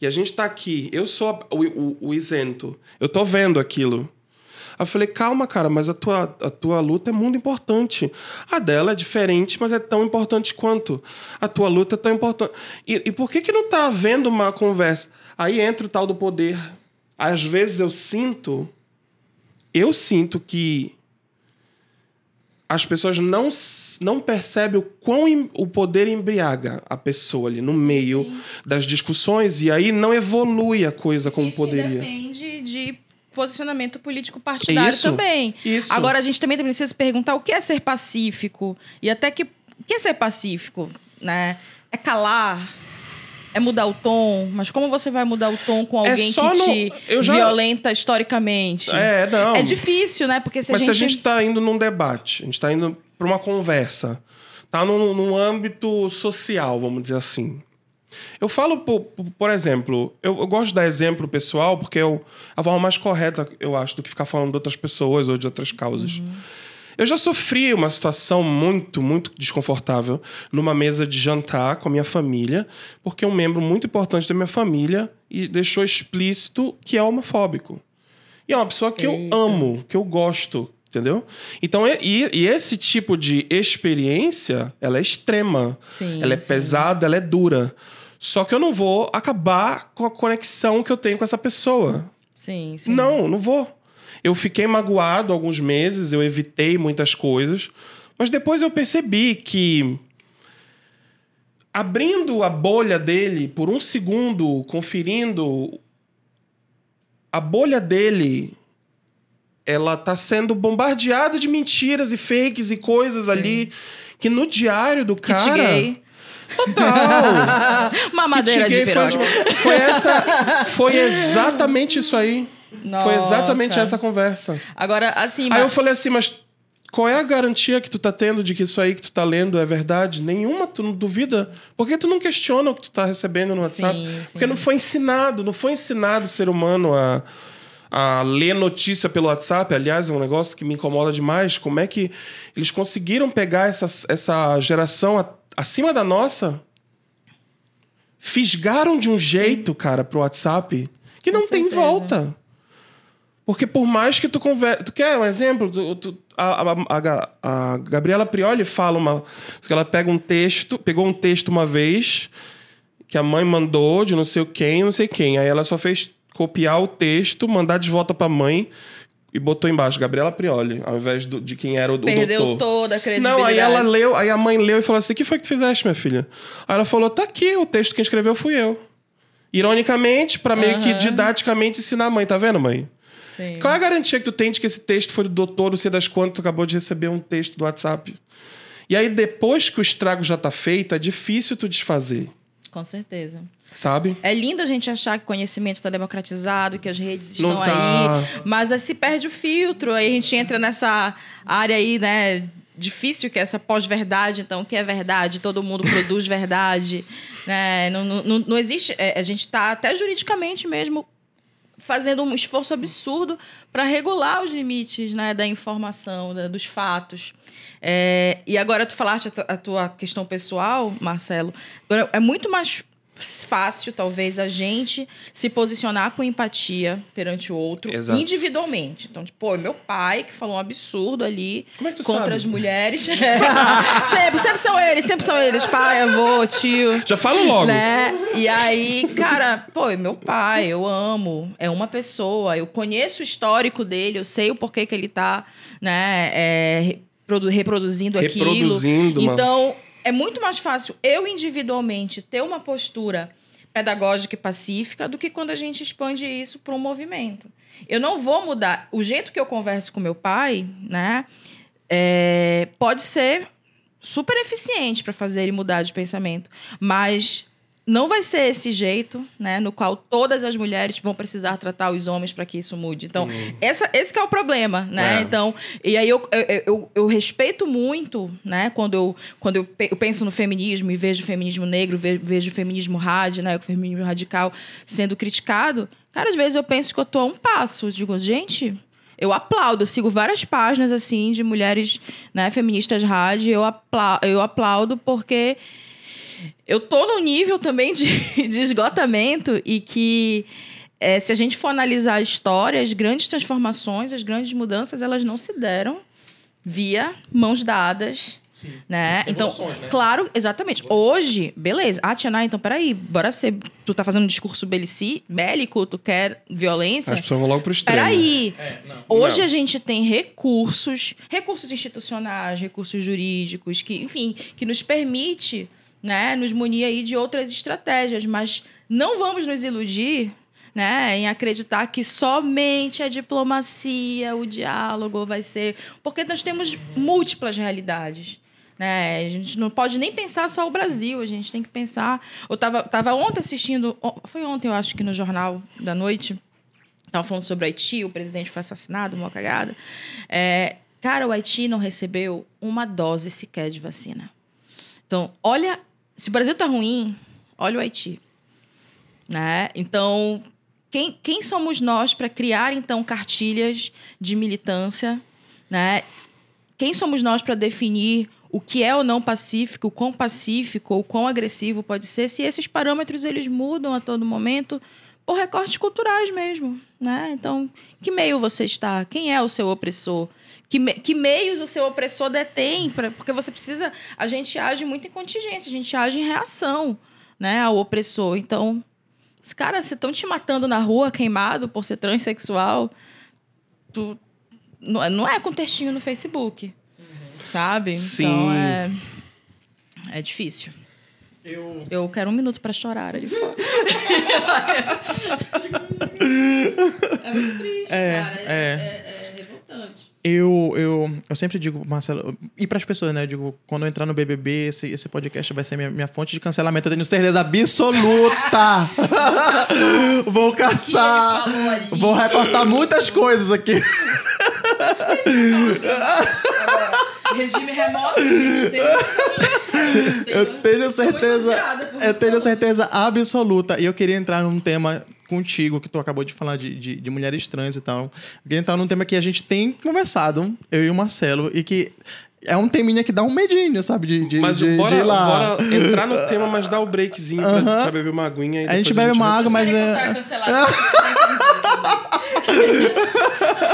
E a gente está aqui. Eu sou o, o- o isento. Eu tô vendo aquilo. Aí eu falei, calma, cara, mas a tua, a tua luta é muito importante. A dela é diferente, mas é tão importante quanto. A tua luta é tão importante. E, e por que, que não tá havendo uma conversa? Aí entra o tal do poder. Às vezes eu sinto. Eu sinto que as pessoas não, não percebem o quão em- o poder embriaga a pessoa ali no meio das discussões e aí não evolui a coisa como Isso poderia. depende de posicionamento político partidário Isso, também. isso. Agora, a gente também precisa se perguntar o que é ser pacífico e até que... O que é ser pacífico? Né? É calar? É mudar o tom? Mas como você vai mudar o tom com É alguém só que no- te já- violenta historicamente? É, não. É difícil, né? Porque se Mas a gente... se a gente está indo num debate, a gente está indo para uma conversa, tá num, num âmbito social, vamos dizer assim. Eu falo, por, por- exemplo, eu, eu gosto de dar exemplo pessoal porque é a forma mais correta, eu acho, do que ficar falando de outras pessoas ou de outras causas. Eu já sofri uma situação muito, muito desconfortável numa mesa de jantar com a minha família, porque um membro muito importante da minha família e deixou explícito que é homofóbico. E é uma pessoa que Eita. eu amo, que eu gosto, entendeu? Então, e, e- e esse tipo de experiência, ela é extrema. Sim, ela é sim. pesada, ela é dura. Só que eu não vou acabar com a conexão que eu tenho com essa pessoa. Sim, sim. Não, não vou. Eu fiquei magoado alguns meses, eu evitei muitas coisas, mas depois eu percebi que abrindo a bolha dele por um segundo, conferindo a bolha dele, ela tá sendo bombardeada de mentiras e fakes e coisas ali que no diário do cara. Total Mamadeira de foi, piroca. de- foi essa foi exatamente isso aí foi Nossa. exatamente essa conversa Agora, assim... aí mas- eu falei assim mas qual é a garantia que tu tá tendo de que isso aí que tu tá lendo é verdade? Nenhuma, tu não duvida. Por que tu não questiona o que tu tá recebendo no WhatsApp? Sim, sim. Porque não foi ensinado, não foi ensinado o ser humano a, a ler notícia pelo WhatsApp. Aliás, é um negócio que me incomoda demais. Como é que eles conseguiram pegar essa, essa geração acima da nossa? Fisgaram de um jeito, cara, pro WhatsApp que não tem volta. Porque por mais que tu converse. Tu quer um exemplo? Tu- tu- a, a- a a Gabriela Prioli fala uma. Que ela pega um texto, pegou um texto uma vez que a mãe mandou de não sei quem, não sei quem. Aí ela só fez copiar o texto, mandar de volta pra mãe e botou embaixo Gabriela Prioli, ao invés do- de quem era o, o Perdeu doutor. toda a credibilidade. Não, aí ela leu, aí a mãe leu e falou assim: o que foi que tu fizeste, minha filha? Aí ela falou: tá aqui, o texto que escreveu fui eu. Ironicamente, pra meio que Aham. didaticamente ensinar a mãe, tá vendo, mãe? Sim. Qual é a garantia que tu tem de que esse texto foi do doutor, não sei das quantas, tu acabou de receber um texto do WhatsApp? E aí, depois que o estrago já tá feito, é difícil tu desfazer, Com certeza. Sabe? É lindo a gente achar que o conhecimento está democratizado, que as redes estão tá. aí, mas aí se perde o filtro, aí a gente entra nessa área aí, né? Difícil que é essa pós-verdade, então, o que é verdade? Todo mundo produz verdade, né? Não, não, não- existe. é, a gente está até juridicamente mesmo fazendo um esforço absurdo para regular os limites né, da informação, da- dos fatos. É, e agora tu falaste a, a tua questão pessoal, Marcelo. Agora, é muito mais fácil, talvez, a gente se posicionar com empatia perante o outro Exato. individualmente. Então, tipo, pô, meu pai que falou um absurdo ali Como é que tu contra sabe? as mulheres. sempre, sempre são eles, sempre são eles. Pai, avô, tio. Já fala logo. Né? E aí, cara, pô, é meu pai, eu amo, é uma pessoa, eu conheço o histórico dele, eu sei o porquê que ele tá, né, é, reprodu- reproduzindo aquilo. Reproduzindo, mano. É muito mais fácil eu individualmente ter uma postura pedagógica e pacífica do que quando a gente expande isso para um movimento. Eu não vou mudar. O jeito que eu converso com meu pai, né, é, pode ser super eficiente para fazer ele mudar de pensamento, mas não vai ser esse jeito, né, no qual todas as mulheres vão precisar tratar os homens para que isso mude. Então, essa, esse que é o problema, né? É. Então, e aí eu, eu, eu, eu respeito muito, né, quando eu, quando eu, pe- eu penso no feminismo e vejo o feminismo negro, ve- vejo o feminismo rádio, né, o feminismo radical sendo criticado. Cara, às vezes eu penso que eu tô a um passo. Eu digo, gente, eu aplaudo, eu sigo várias páginas assim de mulheres, né, feministas rádio, eu aplaudo, eu aplaudo porque eu tô num nível também de, de esgotamento e que é, se a gente for analisar a história, as grandes transformações, as grandes mudanças, elas não se deram via mãos dadas. Né? Então, né? claro, exatamente. Hoje, beleza. Ah, Tiana, então peraí, bora ser. Tu tá fazendo um discurso belici, bélico, tu quer violência? As pessoas vão logo pro extremo. Peraí. É, não. Hoje Não. a gente tem recursos, recursos institucionais, recursos jurídicos, que, enfim, que nos permite, né, nos munir aí de outras estratégias, mas não vamos nos iludir, né, em acreditar que somente a diplomacia, o diálogo vai ser, porque nós temos múltiplas realidades. Né? A gente não pode nem pensar só o Brasil, a gente tem que pensar. Eu estava tava ontem assistindo, foi ontem, eu acho que no Jornal da Noite, Tava falando sobre o Haiti, o presidente foi assassinado, uma cagada. É, cara, o Haiti não recebeu uma dose sequer de vacina. Então, olha, se o Brasil tá ruim, olha o Haiti. Né? Então, quem, quem somos nós para criar, então, cartilhas de militância? Né? Quem somos nós para definir o que é ou não pacífico, o quão pacífico ou quão agressivo pode ser, se esses parâmetros eles mudam a todo momento por recortes culturais mesmo, né? Então, que meio você está? Quem é o seu opressor? Que, me- que meios o seu opressor detém? Pra, porque você precisa... A gente age muito em contingência, a gente age em reação né, ao opressor. Então, os caras estão te matando na rua, queimado por ser transexual, tu, não, é- não é com textinho no Facebook, sabe? Sim. Então, é, é difícil. Eu, Eu quero um minuto para chorar ali fora. é muito triste, É, cara. é. é revoltante. Eu, eu, eu sempre digo, Marcelo, e para as pessoas, né? Eu digo, quando eu entrar no BBB, esse, esse podcast vai ser minha, minha fonte de cancelamento. Eu tenho certeza absoluta. Vou caçar. Vou recortar muitas coisas aqui. Regime remoto, Eu tenho certeza, eu tenho certeza absoluta. E eu queria entrar num tema contigo, que tu acabou de falar de, de, de mulheres trans e tal. Eu queria entrar num tema que a gente tem conversado, eu e o Marcelo, e que é um teminha que dá um medinho, sabe? De, de, Mas de, bora, de ir lá. bora entrar no tema, mas dar o breakzinho pra, Aham. pra beber uma aguinha. e A gente bebe uma água, mas é- cancelar.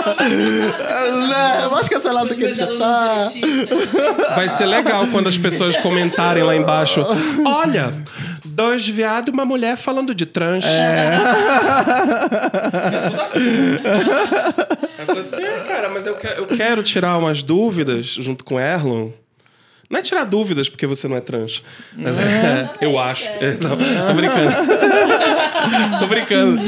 Né, Eu acho que essa lado Os que a meus gente alunos tá. Vai ser legal quando as pessoas comentarem lá embaixo. Olha, dois viados e uma mulher falando de trans. É. tudo assim. Aí eu falei assim, é, cara, mas eu, que- eu quero tirar umas dúvidas junto com o Erlon. Não é tirar dúvidas porque você não é trans. Mas é, eu acho. É, não, tô brincando. tô brincando.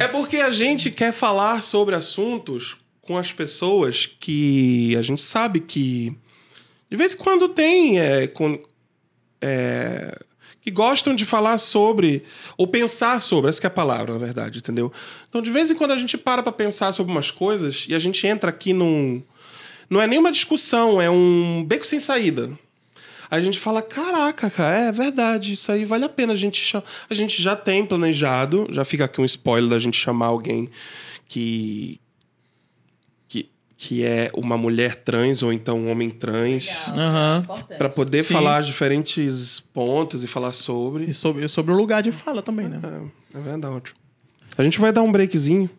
É porque a gente quer falar sobre assuntos com as pessoas que a gente sabe que de vez em quando tem é, com- é, que gostam de falar sobre ou pensar sobre, essa é a palavra, na verdade, entendeu? Então, de vez em quando a gente para para pensar sobre umas coisas e a gente entra aqui num não é nenhuma discussão, é um beco sem saída. A gente fala, caraca, cara, é verdade, isso aí vale a pena a gente chamar. A gente já tem planejado, já fica aqui um spoiler da gente chamar alguém que que, que é uma mulher trans ou então um homem trans. Importante. Pra poder Sim. falar diferentes pontos e falar sobre. E sobre, sobre o lugar de fala também, né? É, é verdade. A gente vai dar um breakzinho,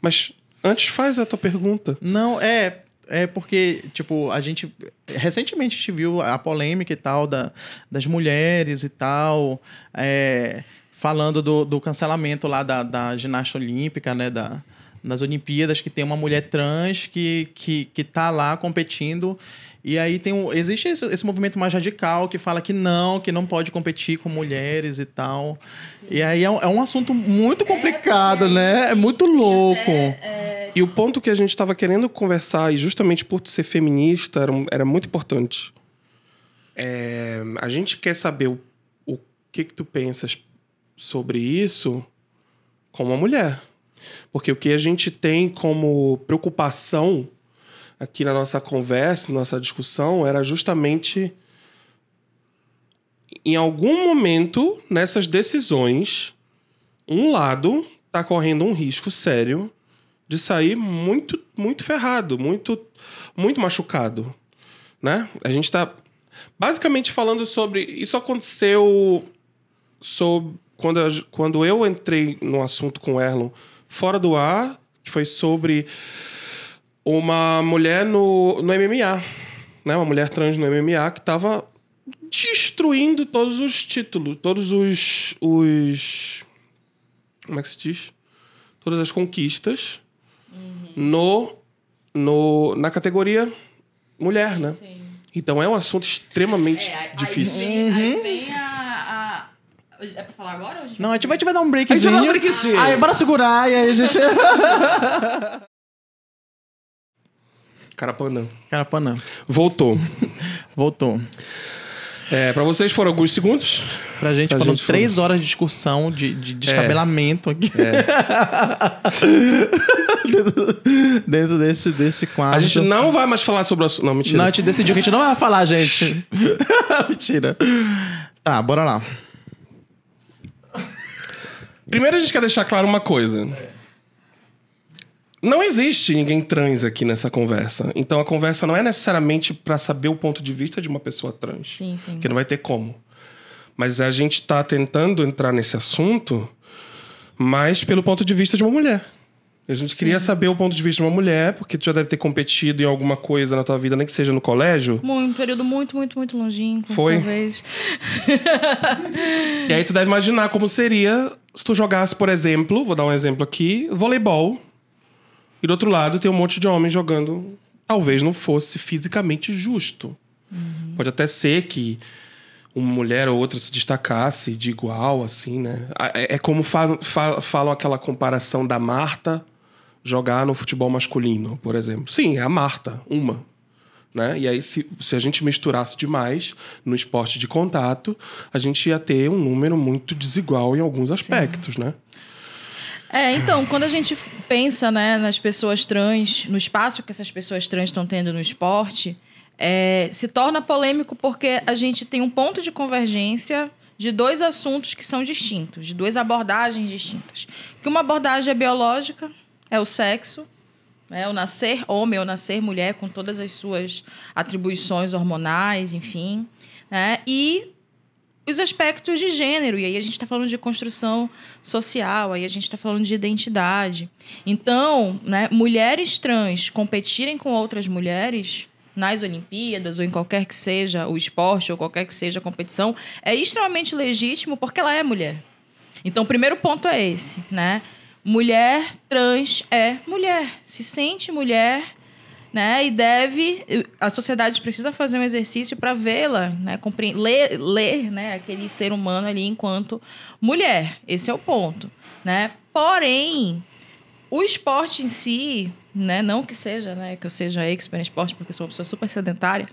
mas antes faz a tua pergunta. Não, é. É porque, tipo, a gente. Recentemente a gente viu a polêmica e tal da, das mulheres e tal. é, falando do, do cancelamento lá da, da ginástica olímpica, né? Da, nas Olimpíadas, que tem uma mulher trans que, que, que tá lá competindo. E aí tem um, existe esse, esse movimento mais radical que fala que não, que não pode competir com mulheres e tal. E aí é um, é um assunto muito complicado, né? É muito louco. E o ponto que a gente estava querendo conversar, e justamente por ser feminista, era, um- era muito importante. É, a gente quer saber o, o que, que tu pensas sobre isso como uma mulher. Porque o que a gente tem como preocupação aqui na nossa conversa, nossa discussão, era justamente em algum momento nessas decisões, um lado está correndo um risco sério de sair muito, muito ferrado, muito, muito machucado, né? A gente está basicamente falando sobre isso aconteceu sob, quando, quando eu entrei no assunto com o Erlon fora do ar, que foi sobre uma mulher no, no MMA, né? Uma mulher trans no MMA que estava destruindo todos os títulos, todos os, os como é que se diz? Todas as conquistas no, no na categoria mulher, né? Sim. Então é um assunto extremamente É, aí- difícil. Aí vem, aí vem a- É pra falar agora? Ou a gente Não, a gente vai, a gente vai dar um A breakzinho. gente vai dar um breakzinho. Aí, bora segurar, e aí a gente... Carapanã. Carapanã. Voltou. Voltou. É, para vocês foram alguns segundos. Pra gente, Pra foram gente três horas de discussão, de, de descabelamento aqui. dentro, dentro desse, desse quadro. A gente não vai mais falar sobre o assunto. Não, mentira. Não, a gente decidiu que a gente não vai falar, gente. Mentira. Tá, bora lá. Primeiro a gente quer deixar claro uma coisa. Não existe ninguém trans aqui nessa conversa. Então a conversa não é necessariamente para saber o ponto de vista de uma pessoa trans. Sim, sim. Porque não vai ter como. Mas a gente está tentando entrar nesse assunto, mas pelo ponto de vista de uma mulher. A gente queria saber o ponto de vista de uma mulher, porque tu já deve ter competido em alguma coisa na tua vida, nem que seja no colégio. Muito, um período muito, muito, muito longínquo. Foi? Talvez. E aí tu deve imaginar como seria se tu jogasse, por exemplo, vou dar um exemplo aqui, voleibol. E do outro lado tem um monte de homens jogando. Talvez não fosse fisicamente justo. Pode até ser que uma mulher ou outra se destacasse de igual, assim, né? É, é como faz- fa- falam aquela comparação da Marta jogar no futebol masculino, por exemplo. Sim, é a Marta, uma. Né? E aí, se, se a gente misturasse demais no esporte de contato, a gente ia ter um número muito desigual em alguns aspectos, né? É, então, quando a gente pensa né, nas pessoas trans, no espaço que essas pessoas trans estão tendo no esporte, é, se torna polêmico porque a gente tem um ponto de convergência de dois assuntos que são distintos, de duas abordagens distintas. Que uma abordagem é biológica, é o sexo, é o nascer homem ou nascer mulher com todas as suas atribuições hormonais, enfim, né? E os aspectos de gênero, e aí a gente está falando de construção social, aí a gente está falando de identidade. Então, né, mulheres trans competirem com outras mulheres nas Olimpíadas ou em qualquer que seja o esporte ou qualquer que seja a competição é extremamente legítimo porque ela é mulher. Então, o primeiro ponto é esse, né? Mulher trans é mulher, se sente mulher, né? E deve, a sociedade precisa fazer um exercício para vê-la, né? Ler, ler, né? Aquele ser humano ali enquanto mulher. Esse é o ponto, né? Porém, o esporte em si, né? Não que seja, né? Que eu seja expert em esporte, porque sou uma pessoa super sedentária,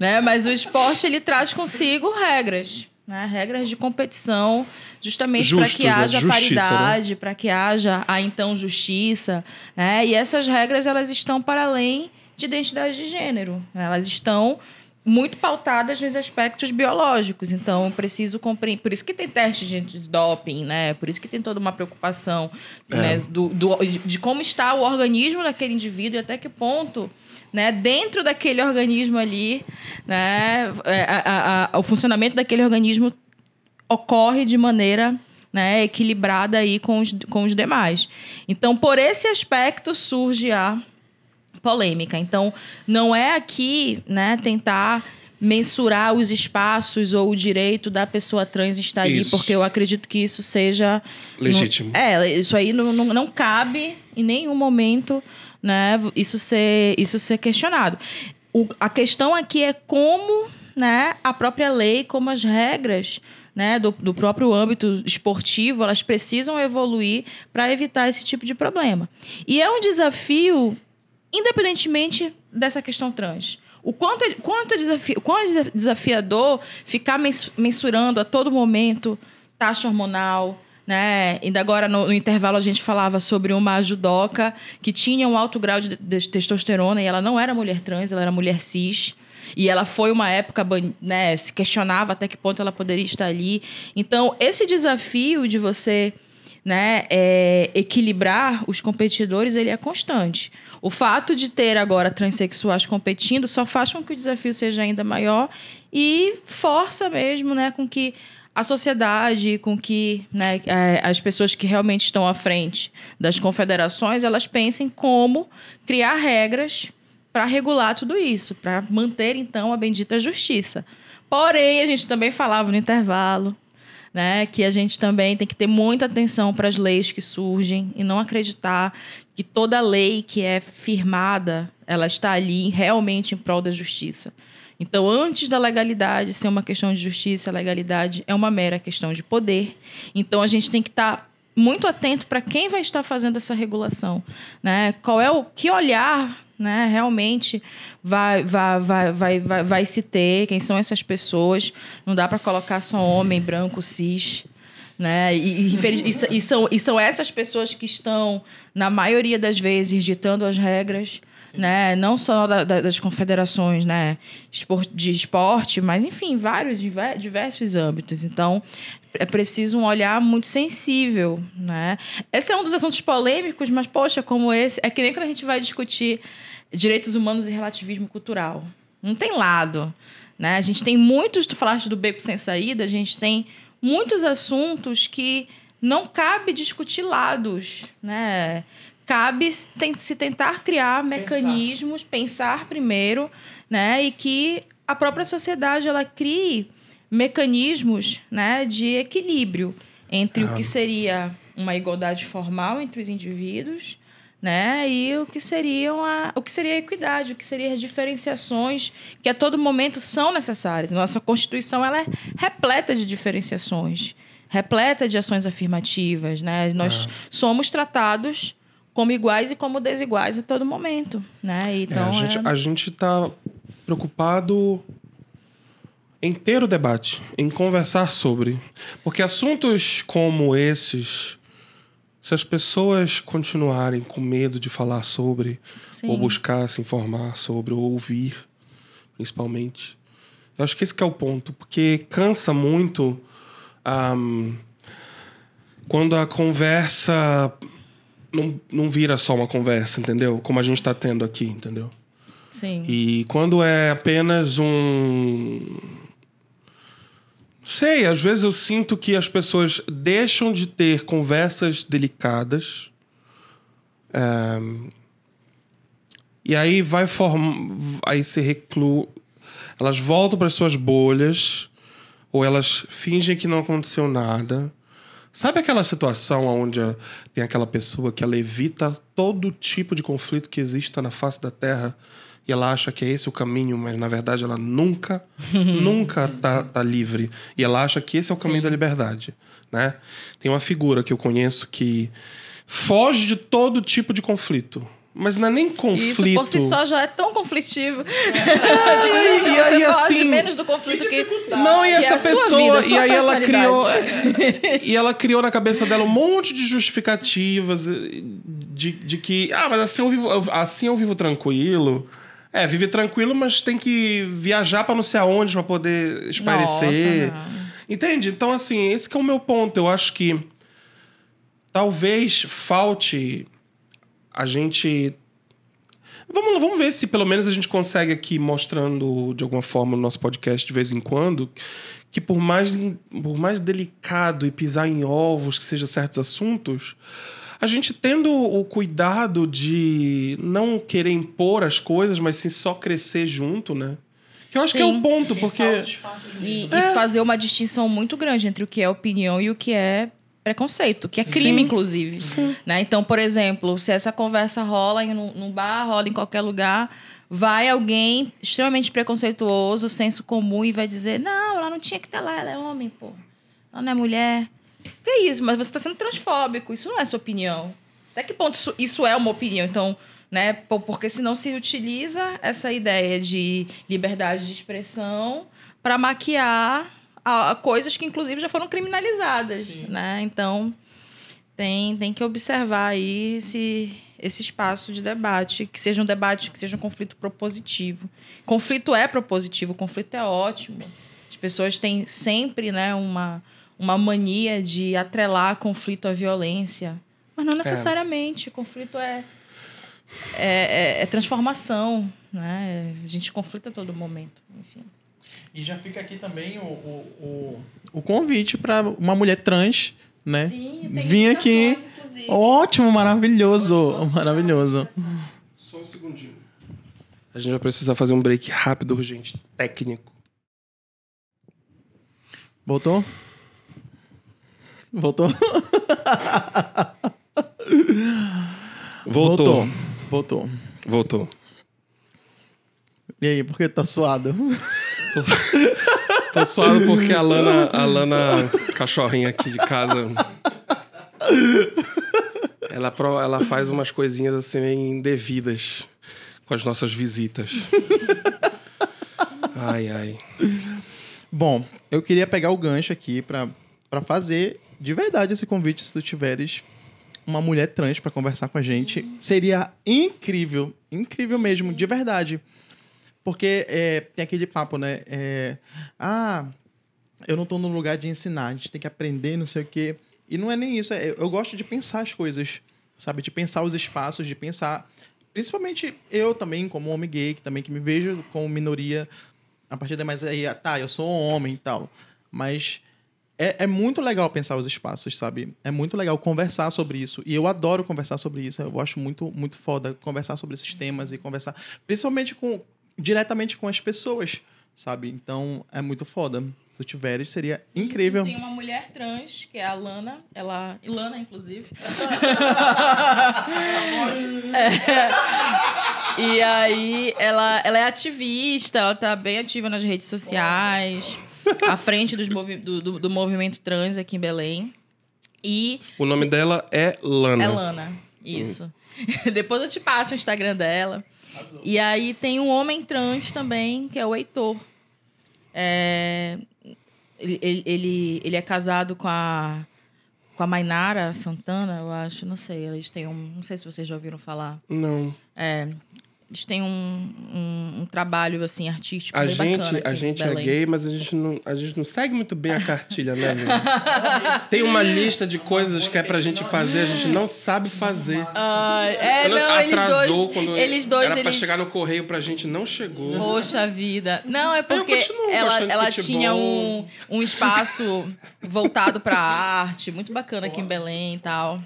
né? Mas o esporte ele traz consigo regras, né? Regras de competição, justamente para que né? haja né? paridade, né? para que haja a então justiça, né? E essas regras elas estão para além de identidade de gênero, elas estão muito pautadas nos aspectos biológicos. Então, eu preciso compreender. Por isso que tem teste de, doping, né? Por isso que tem toda uma preocupação é. né? do, do, de como está o organismo daquele indivíduo e até que ponto, né? dentro daquele organismo ali, né? É, a, a, a, o funcionamento daquele organismo ocorre de maneira né, equilibrada aí com os, com os demais. Então, por esse aspecto surge a polêmica. Então, não é aqui, né, tentar mensurar os espaços ou o direito da pessoa trans estar ali, porque eu acredito que isso seja legítimo. é, isso aí não, não, não cabe em nenhum momento, né, isso ser isso ser questionado. O, a questão aqui é como, né, a própria lei, como as regras né, do, do, próprio âmbito esportivo, elas precisam evoluir para evitar esse tipo de problema. E é um desafio independentemente dessa questão trans. O quanto, é, quanto, é desafio, quanto é desafiador ficar mensurando a todo momento taxa hormonal, né? Ainda agora no, no, intervalo a gente falava sobre uma judoca que tinha um alto grau de, de, testosterona e ela não era mulher trans, ela era mulher cis. E ela foi uma época, né, se questionava até que ponto ela poderia estar ali. Então, esse desafio de você né, é, equilibrar os competidores, ele é constante. O fato de ter agora transexuais competindo só faz com que o desafio seja ainda maior e força mesmo, né, com que a sociedade, com que né, é, as pessoas que realmente estão à frente das confederações, elas pensem como criar regras para regular tudo isso, para manter então a bendita justiça. Porém, a gente também falava no intervalo, né, que a gente também tem que ter muita atenção para as leis que surgem e não acreditar que toda lei que é firmada, ela está ali realmente em prol da justiça. Então, antes da legalidade ser uma questão de justiça, a legalidade é uma mera questão de poder. Então, a gente tem que estar tá muito atento para quem vai estar fazendo essa regulação, né? Qual é o que olhar, né? Realmente vai vai, vai, vai, vai, vai se ter, quem são essas pessoas? Não dá para colocar só homem branco cis né? E, e, e, são, e são essas pessoas que estão, na maioria das vezes, ditando as regras, né? Não só da, da, das confederações, né? De esporte, mas enfim, vários diversos âmbitos. Então, é preciso um olhar muito sensível, né? Esse é um dos assuntos polêmicos, mas poxa, como esse, é que nem quando a gente vai discutir direitos humanos e relativismo cultural. Não tem lado, né? A gente tem muitos, tu falaste do beco sem saída, a gente tem muitos assuntos que não cabe discutir lados, né? Cabe se tentar criar mecanismos, pensar. pensar primeiro, né? E que a própria sociedade ela crie mecanismos, né, de equilíbrio entre o que seria uma igualdade formal entre os indivíduos, né? E o que seriam a, o que seria a equidade, o que seriam as diferenciações que a todo momento são necessárias. Nossa Constituição ela é repleta de diferenciações, repleta de ações afirmativas, né? Nós é. somos tratados como iguais e como desiguais a todo momento, né? Então é, a gente é... a gente está preocupado em ter o debate, em conversar sobre, porque assuntos como esses se as pessoas continuarem com medo de falar sobre, Sim. ou buscar se informar sobre, ou ouvir, principalmente. Eu acho que esse que é o ponto, porque cansa muito ahm, quando a conversa não, não vira só uma conversa, entendeu? Como a gente está tendo aqui, entendeu? Sim. E quando é apenas um. Sei, às vezes eu sinto que as pessoas deixam de ter conversas delicadas. eh, e aí vai formar. Aí se reclu. Elas voltam para suas bolhas, ou elas fingem que não aconteceu nada. Sabe aquela situação onde tem aquela pessoa que ela evita todo tipo de conflito que exista na face da Terra e ela acha que é esse o caminho, mas na verdade ela nunca, nunca tá, tá livre. E ela acha que esse é o caminho da liberdade, né? Tem uma figura que eu conheço que foge de todo tipo de conflito. Mas não é nem conflito. Isso por si só já é tão conflitivo. Antigamente e você aí, foge assim, menos do conflito que. Não, e que essa é pessoa. vida, e aí ela criou. e ela criou na cabeça dela um monte de justificativas de, de que. Ah, mas assim eu vivo, assim eu vivo tranquilo. É, vive tranquilo, mas tem que viajar pra não sei aonde pra poder. Nossa, não. Entende? Então, assim, esse que é o meu ponto. Eu acho que talvez falte a gente. Vamos, vamos ver se pelo menos a gente consegue aqui mostrando de alguma forma no nosso podcast de vez em quando que por mais, por mais delicado e pisar em ovos que sejam certos assuntos, a gente tendo o cuidado de não querer impor as coisas, mas sim só crescer junto, né? Que eu acho que é o Sim. ponto, porque. E, É. e fazer uma distinção muito grande entre o que é opinião e o que é preconceito, que é crime, Sim. inclusive. Né? Então, por exemplo, se essa conversa rola em um, num bar, rola em qualquer lugar, vai alguém extremamente preconceituoso, senso comum, e vai dizer: Não, ela não tinha que estar lá, ela é homem, pô. Ela não é mulher. Que isso? Mas você está sendo transfóbico, isso não é sua opinião. Até que ponto isso, isso é uma opinião? Então, né? po- Porque senão se utiliza essa ideia de liberdade de expressão para maquiar a, a coisas que, inclusive, já foram criminalizadas, né? Então, tem, tem que observar aí esse, esse espaço de debate, que seja um debate, que seja um conflito propositivo. Conflito é propositivo, conflito é ótimo. As pessoas têm sempre, né, uma, uma mania de atrelar conflito à violência. Mas não necessariamente. Conflito é, é, é- é transformação, né? A gente conflita a todo momento, enfim. E já fica aqui também o, o, o, o convite para uma mulher trans, né? Sim, Vim aqui. Ótimo, maravilhoso. Maravilhoso. Só um segundinho. A gente vai precisar fazer um break rápido, urgente, técnico. Voltou? Voltou? Voltou. Voltou. Voltou. E aí, por que tá suado? Tô, tô suado porque a Lana, a Lana, cachorrinha aqui de casa, ela, ela faz umas coisinhas assim indevidas com as nossas visitas. Ai, ai. Bom, eu queria pegar o gancho aqui pra fazer de verdade esse convite se tu tiveres uma mulher trans pra conversar com a gente. Seria incrível, incrível mesmo, de verdade. Porque é, tem aquele papo, né? É, ah, eu não tô no lugar de ensinar, a gente tem que aprender, não sei o quê. E não é nem isso, é- eu gosto de pensar as coisas, sabe? De pensar os espaços, de pensar. Principalmente eu também, como homem gay, que também que me vejo como minoria, a partir daí, mas aí, ah, tá, eu sou homem e tal. Mas é, é muito legal pensar os espaços, sabe? É muito legal conversar sobre isso. E eu adoro conversar sobre isso. Eu acho muito, muito foda conversar sobre esses temas e conversar, principalmente com diretamente com as pessoas, sabe? Então é muito foda. Se tu tiveres, seria incrível. Tem uma mulher trans, que é a Lana. Ela. Ilana, inclusive. É. E aí, ela, ela é ativista, ela tá bem ativa nas redes sociais, à frente dos movi do, do, do movimento trans aqui em Belém. E O nome dela é Lana. é Lana, isso. Depois eu te passo o Instagram dela. E aí tem um homem trans também, que é o Heitor. É, ele, ele, ele, ele é casado com a, com a Mainara Santana, eu acho. Não sei, eles têm um. Não sei se vocês já ouviram falar. Não. É, Eles têm um, um, um trabalho, assim, artístico A bem gente, bacana a gente é gay, mas a gente, não, a gente não segue muito bem a cartilha, né, amigo? Tem uma lista de coisas que é pra gente fazer, a gente não sabe fazer. Ah, é, não, eles atrasou dois... quando eles dois, era pra eles... chegar no correio pra gente, não chegou. Poxa vida. Não, é porque ela, ela tinha um, um espaço voltado pra arte, muito bacana aqui em Belém e tal.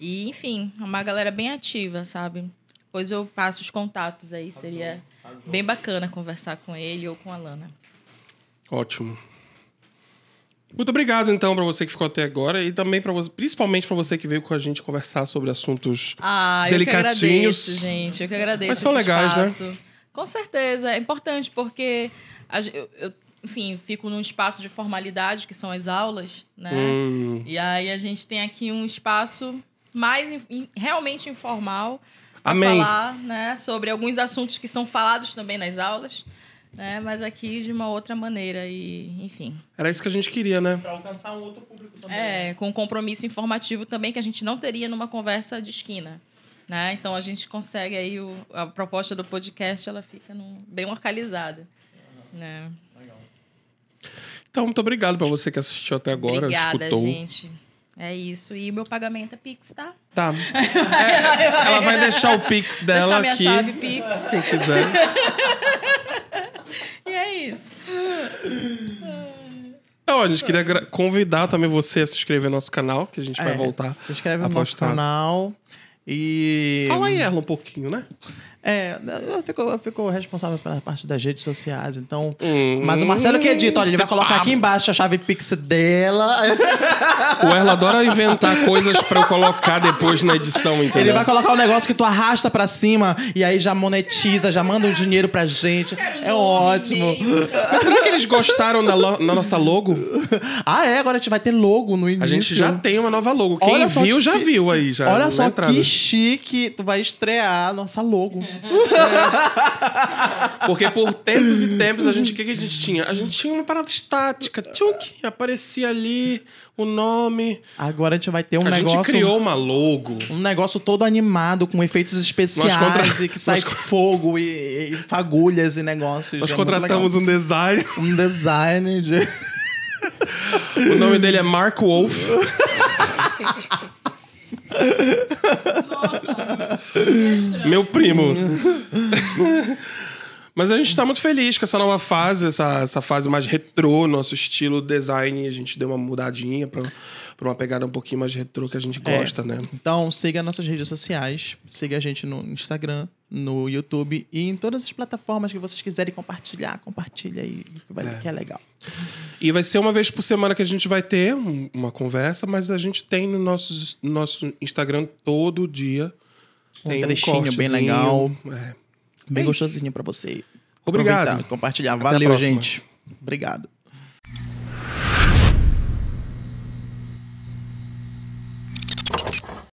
E, enfim, uma galera bem ativa, sabe? Depois eu passo os contatos aí, seria bem bacana conversar com ele ou com a Lana. Ótimo. Muito obrigado, então, pra você que ficou até agora e também para você, principalmente pra você que veio com a gente conversar sobre assuntos Ah, eu que Delicatinhos. agradeço, gente. Eu que agradeço Mas são esse legais, né? espaço. Com certeza. É importante porque, a eu, eu, enfim, fico num espaço de formalidade, que são as aulas, né? Hum, E aí a gente tem aqui um espaço mais in- in- realmente informal para Amém. falar né, sobre alguns assuntos que são falados também nas aulas, né? Mas aqui de uma outra maneira e, enfim, era isso que a gente queria, né? Pra alcançar um outro público também. é com um compromisso informativo também que a gente não teria numa conversa de esquina. Né? Então a gente consegue aí o- a proposta do podcast ela fica num- bem localizada. Né? Então, muito obrigado pra você que assistiu até agora, Obrigada, escutou. gente. É isso. E meu pagamento é Pix, tá? Tá. É, ela vai deixar o Pix dela Deixar minha aqui. chave Pix. Quem quiser. E é isso. Então, a gente queria convidar também você a se inscrever no nosso canal, que a gente vai É, voltar. Se inscreve no nosso canal. E. Fala aí, Erla, um pouquinho, né? É, eu fico, eu fico responsável pela parte das redes sociais, então. Hum, Mas o Marcelo que edita, olha, ele vai colocar aqui embaixo a chave Pix dela. O Erla adora inventar coisas pra eu colocar depois na edição, entendeu? Ele vai colocar um negócio que tu arrasta pra cima e aí já monetiza, já manda o dinheiro pra gente. É ótimo. Mas será que eles gostaram da, lo- da nossa logo? Ah, é? Agora a gente vai ter logo no início. A gente já tem uma nova logo. Quem Olha viu, que- já viu aí. Já Olha só entrada. que chique, tu vai estrear a nossa logo. Porque por tempos e tempos, a gente, o que, que a gente tinha? A gente tinha uma parada estática. Tchunk, aparecia ali o nome. Agora a gente vai ter um a negócio. gente criou uma logo. Um negócio todo animado, com efeitos especiais Nós contra- e que sai nós fogo e, e fagulhas e negócios. Nós É contratamos um design. um design de. O nome dele é Mark Wolf. Meu primo. Mas a gente tá muito feliz com essa nova fase, essa, essa fase mais retrô, nosso estilo design. A gente deu uma mudadinha pra, pra uma pegada um pouquinho mais retrô que a gente É. gosta, né? Então, siga nossas redes sociais, siga a gente no Instagram, no YouTube e em todas as plataformas que vocês quiserem compartilhar, compartilha aí, que, vai, que é legal. E vai ser uma vez por semana que a gente vai ter um- uma conversa, mas a gente tem no nosso, no nosso Instagram todo dia. Um Tem trechinho bem cortezinho. legal. É. Bem É gostosinho pra você Obrigado. compartilhar. Até Valeu, gente. Obrigado.